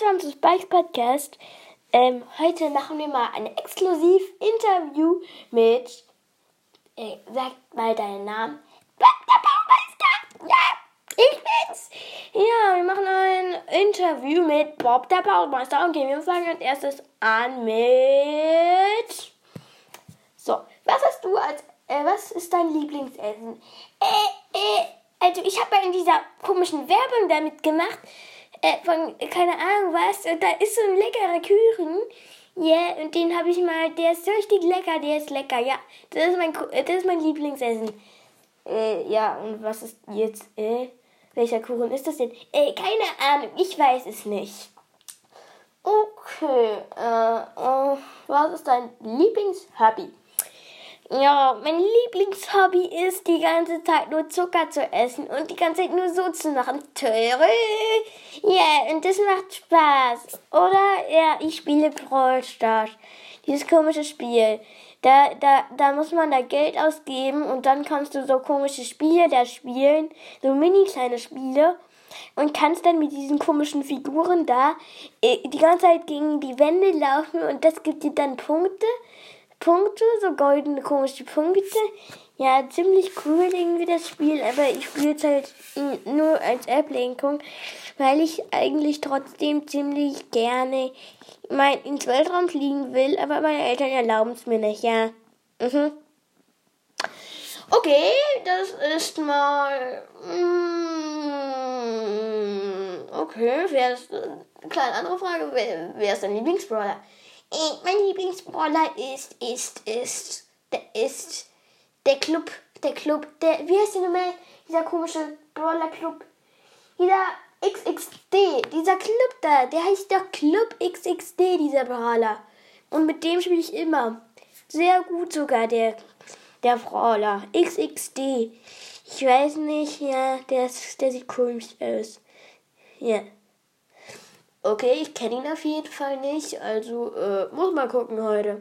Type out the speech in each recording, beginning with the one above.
willkommen zu Spikes Podcast. Ähm, heute machen wir mal ein exklusiv Interview mit. Äh, sag mal deinen Namen. Der Baumeister! Ja, ich bin's! Ja, wir machen ein Interview mit Bob, der Baumeister. Okay, wir fangen als erstes an mit. So, was hast du als. Äh, was ist dein Lieblingsessen? Äh, äh, also ich habe ja in dieser komischen Werbung damit gemacht äh, von, keine Ahnung was, und da ist so ein leckerer Kuchen. Ja, yeah, und den habe ich mal, der ist richtig lecker, der ist lecker, ja. Das ist mein, das ist mein Lieblingsessen. Äh, ja, und was ist jetzt, äh, welcher Kuchen ist das denn? Äh, keine Ahnung, ich weiß es nicht. Okay, äh, äh was ist dein Lieblingshobby? Ja, mein Lieblingshobby ist, die ganze Zeit nur Zucker zu essen und die ganze Zeit nur so zu machen. Töre. Yeah, und das macht Spaß. Oder? Ja, ich spiele Brawl Stars. Dieses komische Spiel. Da, da, da muss man da Geld ausgeben und dann kannst du so komische Spiele da spielen. So mini kleine Spiele. Und kannst dann mit diesen komischen Figuren da äh, die ganze Zeit gegen die Wände laufen und das gibt dir dann Punkte. Punkte, so goldene komische Punkte. Ja, ziemlich cool irgendwie das Spiel, aber ich spiele es halt nur als Ablenkung, weil ich eigentlich trotzdem ziemlich gerne mein, ins Weltraum fliegen will, aber meine Eltern erlauben es mir nicht, ja. Mhm. Okay, das ist mal. Mm, okay, wer ist. Eine kleine andere Frage. Wer, wer ist dein Lieblingsbrawler? mein Lieblingsbrawler ist, ist, ist, der ist der Club, der Club, der, wie heißt der nochmal? Dieser komische Brawler-Club. Dieser XXD, dieser Club da, der heißt doch Club XXD, dieser Brawler. Und mit dem spiele ich immer. Sehr gut sogar, der, der Brawler. XXD. Ich weiß nicht, ja, der, der sieht komisch aus. Ja. Okay, ich kenne ihn auf jeden Fall nicht, also äh, muss mal gucken heute.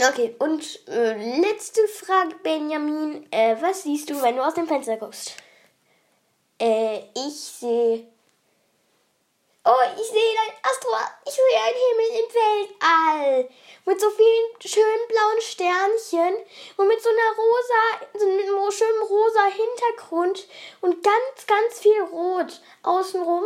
Okay, und äh, letzte Frage, Benjamin. Äh, was siehst du, wenn du aus dem Fenster guckst? Äh, ich sehe. Oh, ich sehe ein Astro. Ich sehe einen Himmel im Weltall. Mit so vielen schönen blauen Sternchen und mit so einer rosa, so einem schönen rosa Hintergrund und ganz, ganz viel Rot außenrum.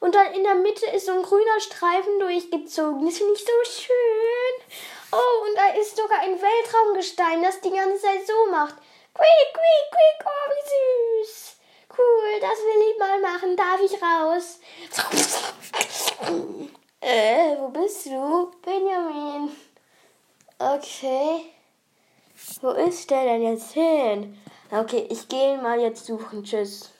Und dann in der Mitte ist so ein grüner Streifen durchgezogen. Das finde ich so schön. Oh, und da ist sogar ein Weltraumgestein, das die ganze Zeit so macht. Quick, quick, quick, oh, wie süß. Cool, das will ich mal machen. Darf ich raus? äh, wo bist du? Benjamin. Okay. Wo ist der denn jetzt hin? Okay, ich gehe mal jetzt suchen. Tschüss.